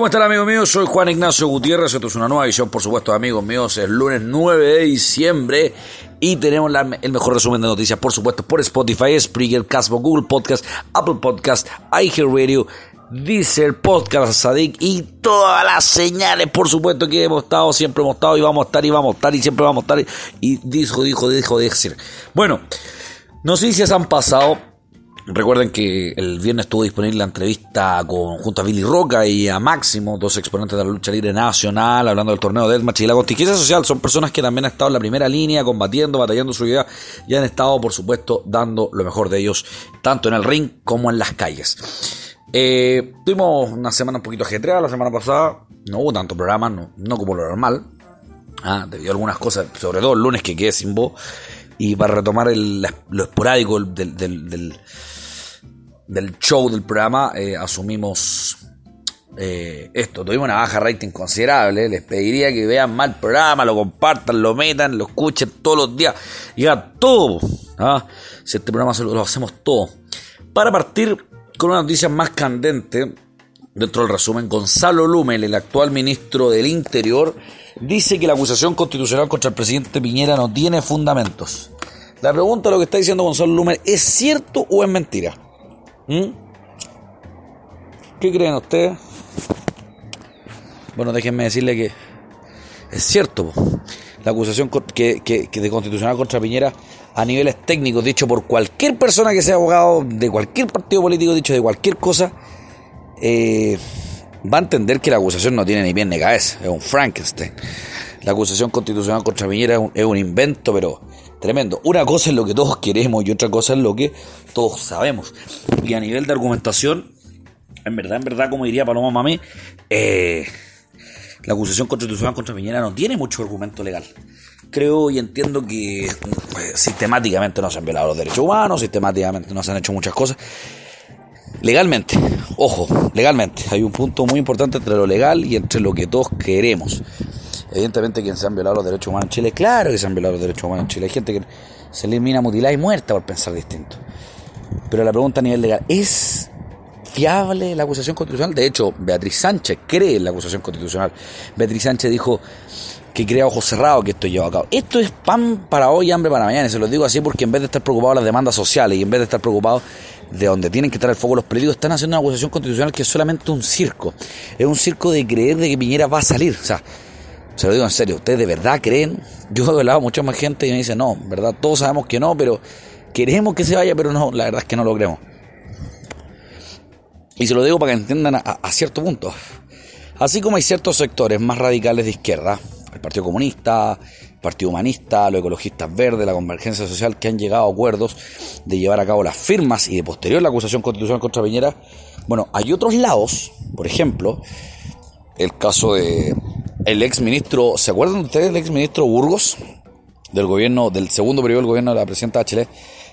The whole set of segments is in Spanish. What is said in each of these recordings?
¿Cómo están amigos míos? Soy Juan Ignacio Gutiérrez, esto es una nueva edición, por supuesto, amigos míos, es lunes 9 de diciembre y tenemos el mejor resumen de noticias, por supuesto, por Spotify, Spreaker, Casbo, Google Podcast, Apple Podcast, iHeartRadio, Deezer, Podcast Sadik y todas las señales, por supuesto, que hemos estado, siempre hemos estado y vamos a estar y vamos a estar y siempre vamos a estar y, y dijo, dijo, dijo, decir. Bueno, noticias han pasado Recuerden que el viernes estuvo disponible la entrevista con, junto a Billy Roca y a Máximo, dos exponentes de la lucha libre nacional, hablando del torneo de Deathmatch y la contingencia social. Son personas que también han estado en la primera línea, combatiendo, batallando su vida y han estado, por supuesto, dando lo mejor de ellos, tanto en el ring como en las calles. Eh, tuvimos una semana un poquito ajetreada la semana pasada, no hubo tanto programa, no, como lo normal, ah, debido a algunas cosas, sobre todo el lunes que quedé sin voz, y para retomar lo esporádico del show del programa eh, asumimos eh, esto. Tuvimos una baja rating considerable. Les pediría que vean mal el programa, lo compartan, lo metan, lo escuchen todos los días. Y hagan todo. ¿ah? Si este programa lo, hacemos todo. Para partir con una noticia más candente, dentro del resumen, Gonzalo Lumel, el actual ministro del Interior, dice que la acusación constitucional contra el presidente Piñera no tiene fundamentos. La pregunta, lo que está diciendo Gonzalo Lumel, ¿es cierto o es mentira? ¿Mm? ¿Qué creen ustedes? Bueno, déjenme decirle que es cierto. La acusación que, de constitucional contra Piñera a niveles técnicos, dicho por cualquier persona que sea abogado de cualquier partido político, dicho de cualquier cosa, eh, va a entender que la acusación no tiene ni bien ni cabeza, es un Frankenstein. La acusación constitucional contra Piñera es un invento, pero Tremendo. Una cosa es lo que todos queremos y otra cosa es lo que todos sabemos. Y a nivel de argumentación, en verdad, en verdad, como diría Paloma Mami, eh, la acusación constitucional contra Piñera no tiene mucho argumento legal. Creo y entiendo que pues, sistemáticamente no se han violado los derechos humanos, sistemáticamente no se han hecho muchas cosas. Legalmente, ojo, legalmente, hay un punto muy importante entre lo legal y entre lo que todos queremos. Evidentemente quien se han violado los derechos humanos en Chile, claro que se han violado los derechos humanos en Chile. Hay gente que se elimina mutilada y muerta por pensar distinto. Pero la pregunta a nivel legal, ¿es fiable la acusación constitucional? De hecho, Beatriz Sánchez cree en la acusación constitucional. Beatriz Sánchez dijo que crea ojos cerrados que esto lleva a cabo. Esto es pan para hoy y hambre para mañana. Y se lo digo así porque en vez de estar preocupados de las demandas sociales y en vez de estar preocupados de donde tienen que estar el foco los políticos, están haciendo una acusación constitucional que es solamente un circo. Es un circo de creer de que Piñera va a salir. O sea, se lo digo en serio, ¿ustedes de verdad creen? Yo he hablado a mucha más gente y me dice, no, verdad, todos sabemos que no, pero queremos que se vaya, pero no, la verdad es que no lo creemos. Y se lo digo para que entiendan a, cierto punto. Así como hay ciertos sectores más radicales de izquierda, el Partido Comunista, el Partido Humanista, los ecologistas verdes, la convergencia social, que han llegado a acuerdos de llevar a cabo las firmas y de posterior la acusación constitucional contra Piñera. Bueno, hay otros lados, por ejemplo, el caso de el ex ministro, ¿se acuerdan ustedes del ex ministro Burgos? Del gobierno, del segundo periodo del gobierno de la presidenta Bachelet,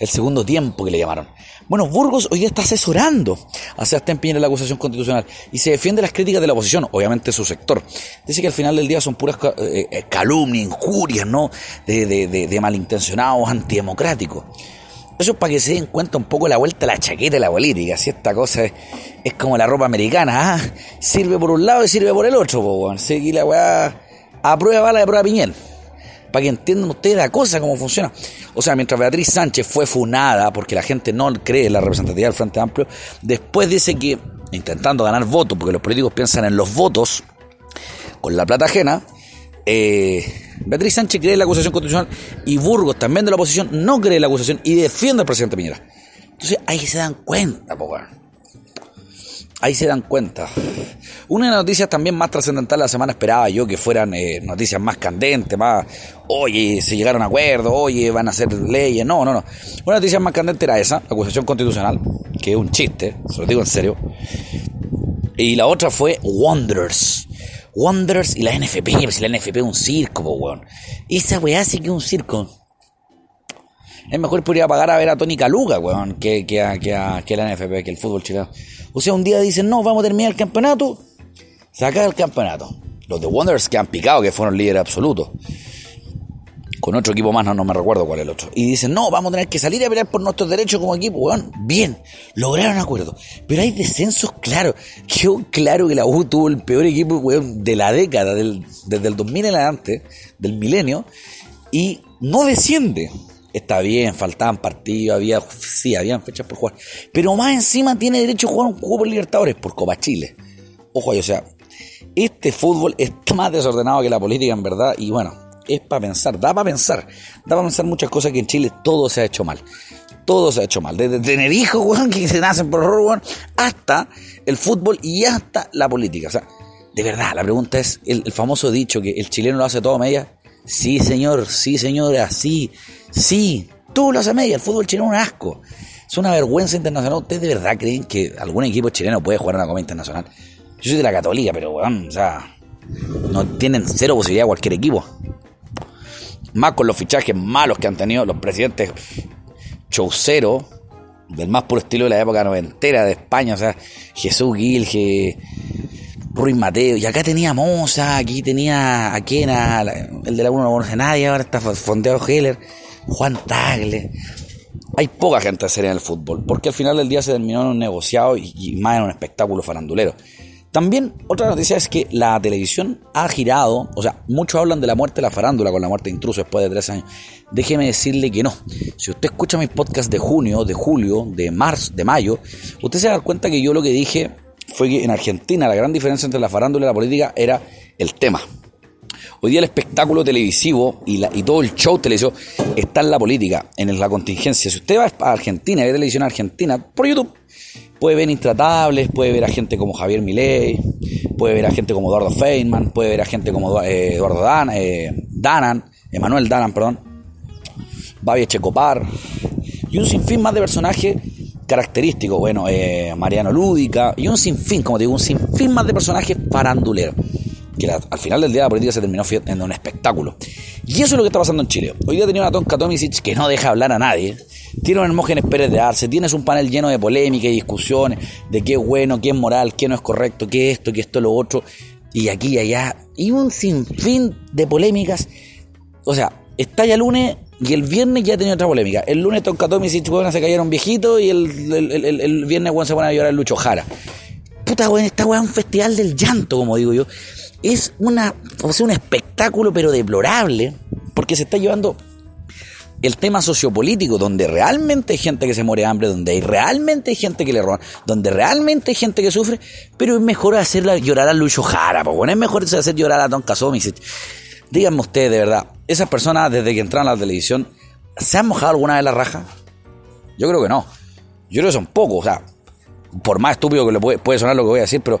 el segundo tiempo que le llamaron. Bueno, Burgos hoy día está asesorando a Sebastián Piñera en la acusación constitucional y se defiende las críticas de la oposición, obviamente su sector. Dice que al final del día son puras eh, eh, calumnias, injurias, ¿no? De, de, de, de malintencionados, antidemocráticos. Eso es para que se den cuenta un poco la vuelta a la chaqueta de la política. Si esta cosa es, como la ropa americana, ¿ah? sirve por un lado y sirve por el otro. Po, Seguí la weá a prueba bala a prueba piñel. Para que entiendan ustedes la cosa, cómo funciona. O sea, mientras Beatriz Sánchez fue funada porque la gente no cree en la representatividad del Frente Amplio, después dice que, intentando ganar votos, porque los políticos piensan en los votos con la plata ajena, eh, Beatriz Sánchez cree en la acusación constitucional y Burgos, también de la oposición, no cree en la acusación y defiende al presidente Piñera. Entonces ahí se dan cuenta, po, Ahí se dan cuenta. Una de las noticias también más trascendentales de la semana esperaba yo que fueran eh, noticias más candentes, más, oye, se llegaron a acuerdos, oye, van a hacer leyes. No, no, no. Una noticia más candente era esa, la acusación constitucional, que es un chiste, se lo digo en serio. Y la otra fue Wonders. Wanderers y la NFP, pues si la NFP es un circo, po, weón. Esa weá sí que es un circo. Es mejor podría pagar a ver a Tony Caluga, weón, que, que, a, que, a, que la NFP, que el fútbol chileno. O sea, un día dicen, no, vamos a terminar el campeonato, saca el campeonato. Los de Wanderers que han picado, que fueron líderes absolutos. Con otro equipo más, no, no me recuerdo cuál es el otro. Y dicen, no, vamos a tener que salir a pelear por nuestros derechos como equipo, weón. Bien, lograron acuerdo. Pero hay descensos claros. Quedó claro que la U tuvo el peor equipo, weón, de la década, del, desde el 2000 en adelante, del milenio, y no desciende. Está bien, faltaban partidos, había, sí, habían fechas por jugar. Pero más encima tiene derecho a jugar un juego por Libertadores, por Copa Chile. Ojo ahí, o sea, este fútbol está más desordenado que la política en verdad, y bueno, es para pensar, da para pensar, da para pensar muchas cosas que en Chile todo se ha hecho mal. Todo se ha hecho mal. Desde tener hijos, que se nacen por horror, hasta el fútbol y hasta la política. O sea, de verdad, la pregunta es, el, famoso dicho que el chileno lo hace todo a media. Sí, señor, sí, señora, sí, sí, todo lo hace a media. El fútbol chileno es un asco. Es una vergüenza internacional. ¿Ustedes de verdad creen que algún equipo chileno puede jugar en una Copa Internacional? Yo soy de la Católica, pero, weón, o sea, no tienen cero posibilidad cualquier equipo. Más con los fichajes malos que han tenido los presidentes chaucero, del más puro estilo de la época noventera de España, o sea, Jesús Gil, Ruiz Mateo, y acá tenía Moza, aquí tenía a el de la 1 no conoce nadie, ahora está Fonteado Heller, Juan Tagle. Hay poca gente seria en el fútbol, porque al final del día se terminó en un negociado y, y más en un espectáculo farandulero. También otra noticia es que la televisión ha girado, o sea, muchos hablan de la muerte de la farándula con la muerte de intruso después de tres años. Déjeme decirle que no. Si usted escucha mis podcasts de junio, de julio, de marzo, de mayo, usted se da cuenta que yo lo que dije fue que en Argentina la gran diferencia entre la farándula y la política era el tema. Hoy día el espectáculo televisivo y, la, y todo el show televisivo está en la política, en la contingencia. Si usted va a Argentina ve televisión argentina por YouTube, puede ver Intratables, puede ver a gente como Javier Milei, puede ver a gente como Eduardo Feynman, puede ver a gente como eh, Eduardo Dan, eh, Danan, Emanuel Danan, perdón, Babi Checopar, y un sinfín más de personajes característicos, bueno, eh, Mariano Lúdica, y un sinfín, como digo, un sinfín más de personajes paranduleros que al final del día la política se terminó en un espectáculo. Y eso es lo que está pasando en Chile. Hoy día tenía una Tonka Tomisic que no deja hablar a nadie. Tiene un Hermógenes Pérez de Arce, tienes un panel lleno de polémica y discusiones de qué es bueno, qué es moral, qué no es correcto, qué es esto, qué esto, lo otro, y aquí y allá. Y un sinfín de polémicas. O sea, está ya lunes y el viernes ya tenía otra polémica. El lunes Tonka Tomisic, se cayeron viejitos y el, el, viernes se van a llorar el Lucho Jara. Puta, weón, esta weá es un festival del llanto, como digo yo es una, o sea, un espectáculo pero deplorable, porque se está llevando el tema sociopolítico, donde realmente hay gente que se muere de hambre, donde hay realmente hay gente que le roban, donde realmente hay gente que sufre, pero es mejor hacerla llorar a Lucho Jara, pues bueno, es mejor hacer llorar a Don Casomisic. Díganme ustedes, de verdad, esas personas desde que entraron a la televisión, ¿se han mojado alguna vez la raja? Yo creo que no. Yo creo que son pocos, o sea, por más estúpido que le puede, puede sonar lo que voy a decir, pero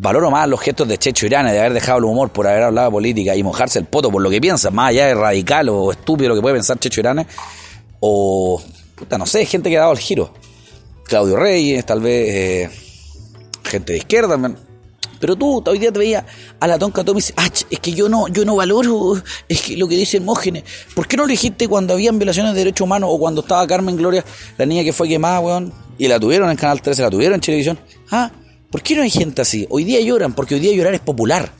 valoro más los gestos de Checho Irán de haber dejado el humor por haber hablado de política y mojarse el poto por lo que piensa, más allá de radical o estúpido lo que puede pensar Checho Irán, o, puta, no sé, gente que ha dado el giro. Claudio Reyes, tal vez eh, gente de izquierda, pero tú hoy día te veía a la tonca Tommy y ah, es que yo no, yo no valoro es que lo que dice Hermógenes. ¿Por qué no lo dijiste cuando habían violaciones de derechos humanos o cuando estaba Carmen Gloria, la niña que fue quemada, weón? Y la tuvieron en Canal 13, la tuvieron en televisión. Ah, ¿Por qué no hay gente así? Hoy día lloran porque hoy día llorar es popular.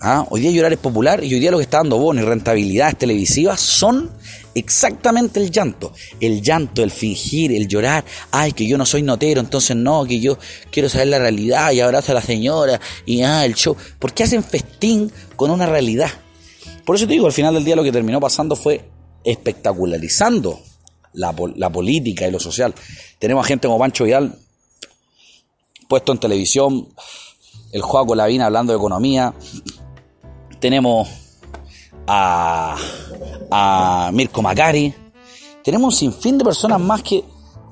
¿Ah? Hoy día llorar es popular y hoy día lo que está dando bono y rentabilidades televisivas son exactamente el llanto. El llanto, el fingir, el llorar. Ay, que yo no soy notero, entonces no, que yo quiero saber la realidad y abrazo a la señora y ah, el show. ¿Por qué hacen festín con una realidad? Por eso te digo, al final del día lo que terminó pasando fue espectacularizando la, la política y lo social. Tenemos a gente como Pancho Vidal puesto en televisión, el Joaco Lavín hablando de economía. Tenemos a, a Mirko Macari. Tenemos un sinfín de personas más que,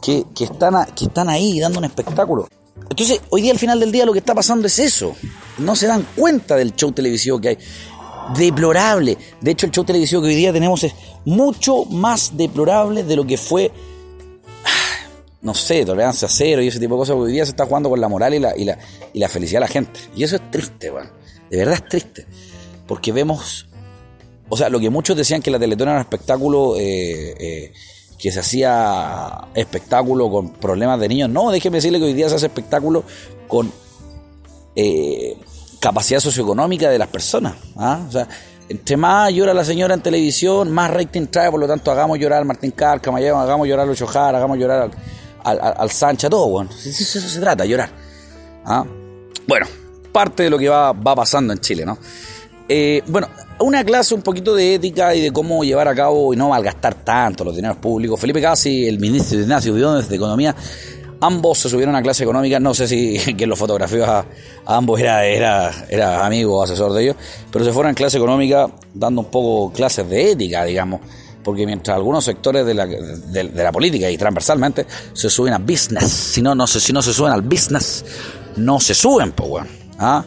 que, están que están ahí dando un espectáculo. Entonces, hoy día al final del día lo que está pasando es eso. No se dan cuenta del show televisivo que hay. Deplorable. De hecho, el show televisivo que hoy día tenemos es mucho más deplorable de lo que fue no sé, tolerancia cero y ese tipo de cosas, porque hoy día se está jugando con la moral y la, y la, y la felicidad de la gente. Y eso es triste, weón. De verdad es triste. Porque vemos, o sea, lo que muchos decían que la Teletón era un espectáculo eh, eh, que se hacía espectáculo con problemas de niños. No, déjeme decirle que hoy día se hace espectáculo con eh, capacidad socioeconómica de las personas. ¿ah? O sea, entre más llora la señora en televisión, más rating trae, por lo tanto hagamos llorar al Martín Cárcama, hagamos llorar a Lucho Jara, hagamos llorar al, al, Sancha, todo, bueno. Eso, se trata, llorar. ¿Ah? Bueno, parte de lo que va, va pasando en Chile, ¿no? Eh, bueno, una clase un poquito de ética y de cómo llevar a cabo y no malgastar tanto los dineros públicos. Felipe Casi, el ministro de Ignacio Biones de Economía, ambos se subieron a clase económica. No sé si quien los fotografió a, ambos era, era, era amigo o asesor de ellos, pero se fueron en clase económica dando un poco clases de ética, digamos. Porque mientras algunos sectores de la, de, la política y transversalmente se suben a business, si no, no, si no se suben al business, no se suben, pues, bueno. ¿ah?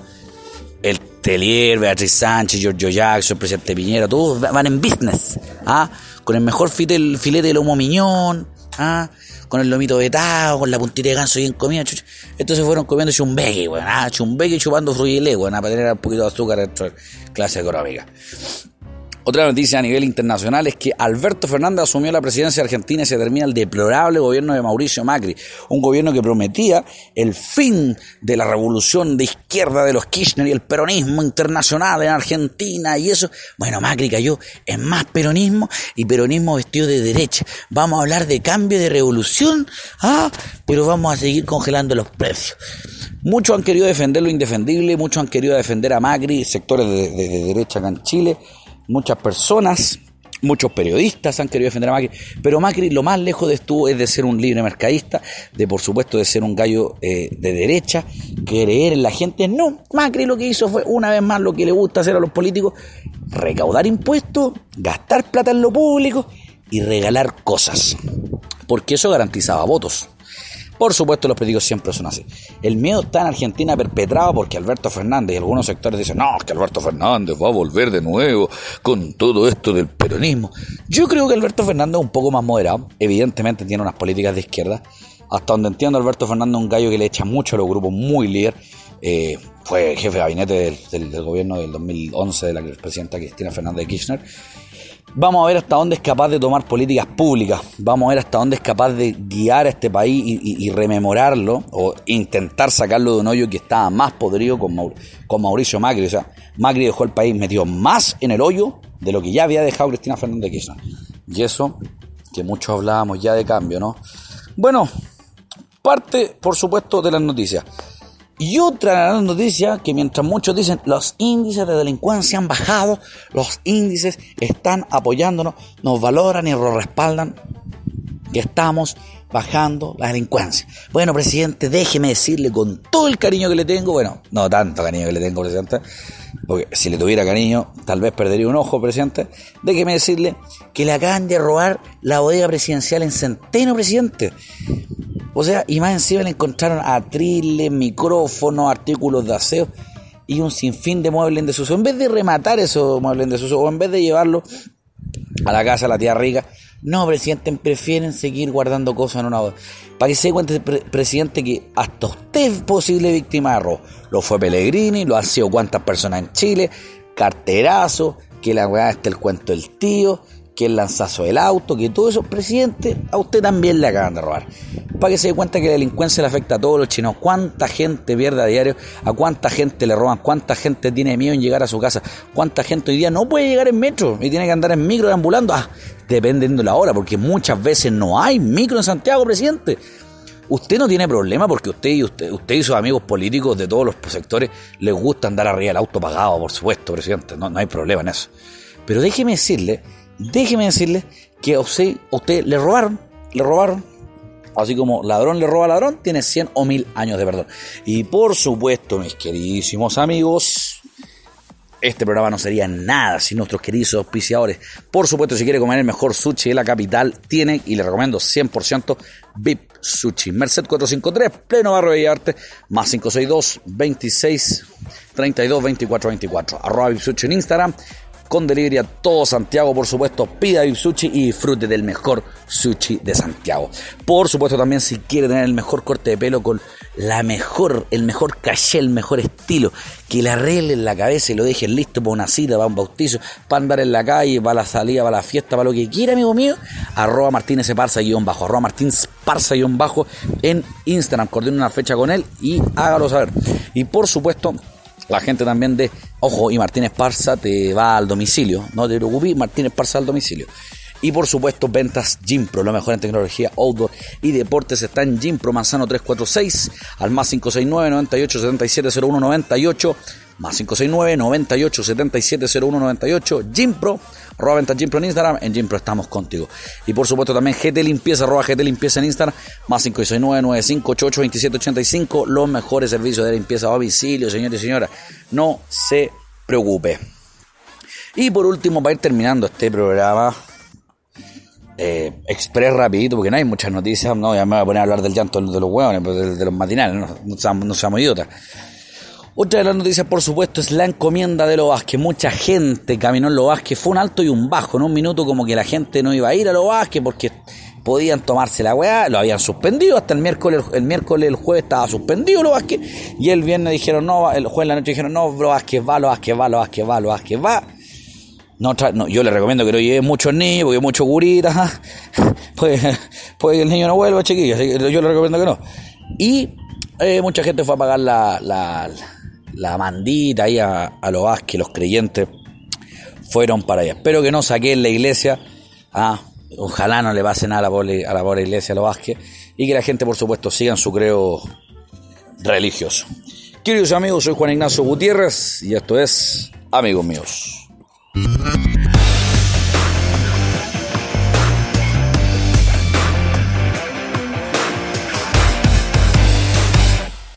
El Telier, Beatriz Sánchez, Giorgio Jackson, el presidente Piñera, todos van en business, ¿ah? Con el mejor filete, filete de lomo miñón, ¿ah? Con el lomito vetado, con la puntita de ganso bien comida. Estos se fueron comiendo chumbeque, weón, ¿ah? Chumbeque chupando fruile, weón, para tener un poquito de azúcar dentro de clase económica. Otra noticia a nivel internacional es que Alberto Fernández asumió la presidencia de Argentina y se termina el deplorable gobierno de Mauricio Macri, un gobierno que prometía el fin de la revolución de izquierda de los Kirchner y el peronismo internacional en Argentina y eso. Bueno, Macri cayó en más peronismo y peronismo vestido de derecha. Vamos a hablar de cambio de revolución, ah, pero vamos a seguir congelando los precios. Muchos han querido defender lo indefendible, muchos han querido defender a Macri, sectores de, de derecha acá en Chile muchas personas, muchos periodistas han querido defender a Macri, pero Macri lo más lejos de estuvo es de ser un libre mercadista, de por supuesto de ser un gallo eh, de derecha, creer en la gente. No, Macri lo que hizo fue una vez más lo que le gusta hacer a los políticos, recaudar impuestos, gastar plata en lo público y regalar cosas, porque eso garantizaba votos. Por supuesto, los políticos siempre son así. El miedo está en Argentina perpetrado porque Alberto Fernández y algunos sectores dicen, no, que Alberto Fernández va a volver de nuevo con todo esto del peronismo. Yo creo que Alberto Fernández es un poco más moderado. Evidentemente tiene unas políticas de izquierda. Hasta donde entiendo, Alberto Fernández es un gallo que le echa mucho a los grupos, muy líder. Eh, fue jefe de gabinete del, del, gobierno del 2011 de la presidenta Cristina Fernández de Kirchner. Vamos a ver hasta dónde es capaz de tomar políticas públicas, vamos a ver hasta dónde es capaz de guiar a este país y, rememorarlo o intentar sacarlo de un hoyo que estaba más podrido con, con Mauricio Macri. O sea, Macri dejó el país metido más en el hoyo de lo que ya había dejado Cristina Fernández de Kirchner. Y eso, que muchos hablábamos ya de cambio, ¿no? Bueno, parte, por supuesto, de las noticias. Y otra noticia que mientras muchos dicen los índices de delincuencia han bajado, los índices están apoyándonos, nos valoran y nos respaldan que estamos bajando la delincuencia. Bueno, presidente, déjeme decirle con todo el cariño que le tengo, bueno, no tanto cariño que le tengo, presidente, porque si le tuviera cariño, tal vez perdería un ojo, presidente. Déjeme decirle que le acaban de robar la bodega presidencial en Centeno, presidente. O sea, y más encima le encontraron atriles, micrófonos, artículos de aseo y un sinfín de muebles en desuso. En vez de rematar esos muebles en desuso o en vez de llevarlo a la casa de la tía rica, no, presidente, prefieren seguir guardando cosas en una bodega. Para que se dé cuenta, presidente, que hasta usted es posible víctima de robo. Lo fue Pellegrini, lo han sido cuántas personas en Chile, carterazo, que la weá está el cuento del tío que el lanzazo del auto, que todo eso, presidente, a usted también le acaban de robar. Para que se dé cuenta que la delincuencia le afecta a todos los chinos. ¿Cuánta gente pierde a diario? ¿A cuánta gente le roban? ¿Cuánta gente tiene miedo en llegar a su casa? ¿Cuánta gente hoy día no puede llegar en metro y tiene que andar en micro ambulando? Ah, dependiendo de la hora, porque muchas veces no hay micro en Santiago, presidente. Usted no tiene problema porque usted y usted, usted y sus amigos políticos de todos los sectores les gusta andar arriba del auto pagado, por supuesto, presidente. No, no hay problema en eso. Pero déjeme decirle déjeme decirle que usted, usted le robaron, le robaron. Así como ladrón le roba a ladrón, tiene 100 o 1000 años de perdón. Y por supuesto, mis queridísimos amigos, este programa no sería nada sin nuestros queridos auspiciadores. Por supuesto, si quiere comer el mejor sushi de la capital, tiene, y le recomiendo 100%, VIP Sushi. Merced 453, pleno barrio de Arte, más 562 26 32 24 24. Arroba VIP Sushi en Instagram con delivery a todo Santiago, por supuesto, pida el sushi y disfrute del mejor sushi de Santiago. Por supuesto también si quiere tener el mejor corte de pelo con la mejor, el mejor caché, el mejor estilo, que le arreglen la cabeza y lo dejen listo para una cita, para un bautizo, para andar en la calle, para la salida, para la fiesta, para lo que quiera, amigo mío, arroba Martínez Parza guion bajo, arroba Martínez Parza guion bajo en Instagram, coordine una fecha con él y hágalo saber. Y por supuesto, la gente también de, ojo, y Martínez Parza te va al domicilio, no te preocupes, Martínez Parza al domicilio. Y por supuesto, ventas Gimpro, lo mejor en tecnología outdoor y deportes está en Gimpro Manzano 346 al más 569 98 77 01 98 más 569 98 77 01 98 Gimpro arroba Gimpro en Instagram en Gimpro estamos contigo. Y por supuesto también GT Limpieza arroba GT Limpieza en Instagram más 569 9588 2785 los mejores servicios de limpieza a domicilio señores y señoras. No se preocupe. Y por último para ir terminando este programa eh, express rapidito, porque no hay muchas noticias, no, ya me voy a poner a hablar del llanto de los hueones, pues, de, los matinales, no, no, no seamos idiotas. Otra de las noticias, por supuesto, es la encomienda de los que Mucha gente caminó en los Fue un alto y un bajo. En un minuto como que la gente no iba a ir a los porque podían tomarse la weá. Lo habían suspendido hasta el miércoles. El miércoles, el jueves estaba suspendido los Y el viernes dijeron no, el jueves en la noche dijeron no, los Vázquez va, los Vázquez va, los Vázquez va, los Vázquez va. No, yo le recomiendo que no lleve muchos niños, porque muchos guritas. Puede, puede que el niño no vuelva, chiquillos. Yo le recomiendo que no. Y eh, mucha gente fue a pagar la, la mandita ahí a, a los Vázquez, los creyentes fueron para allá. Espero que no saquen la iglesia. Ah, ojalá no le pase nada a la pobre, a la iglesia a los Vázquez. Y que la gente, por supuesto, siga su creo religioso. Queridos amigos, soy Juan Ignacio Gutiérrez y esto es Amigos Míos.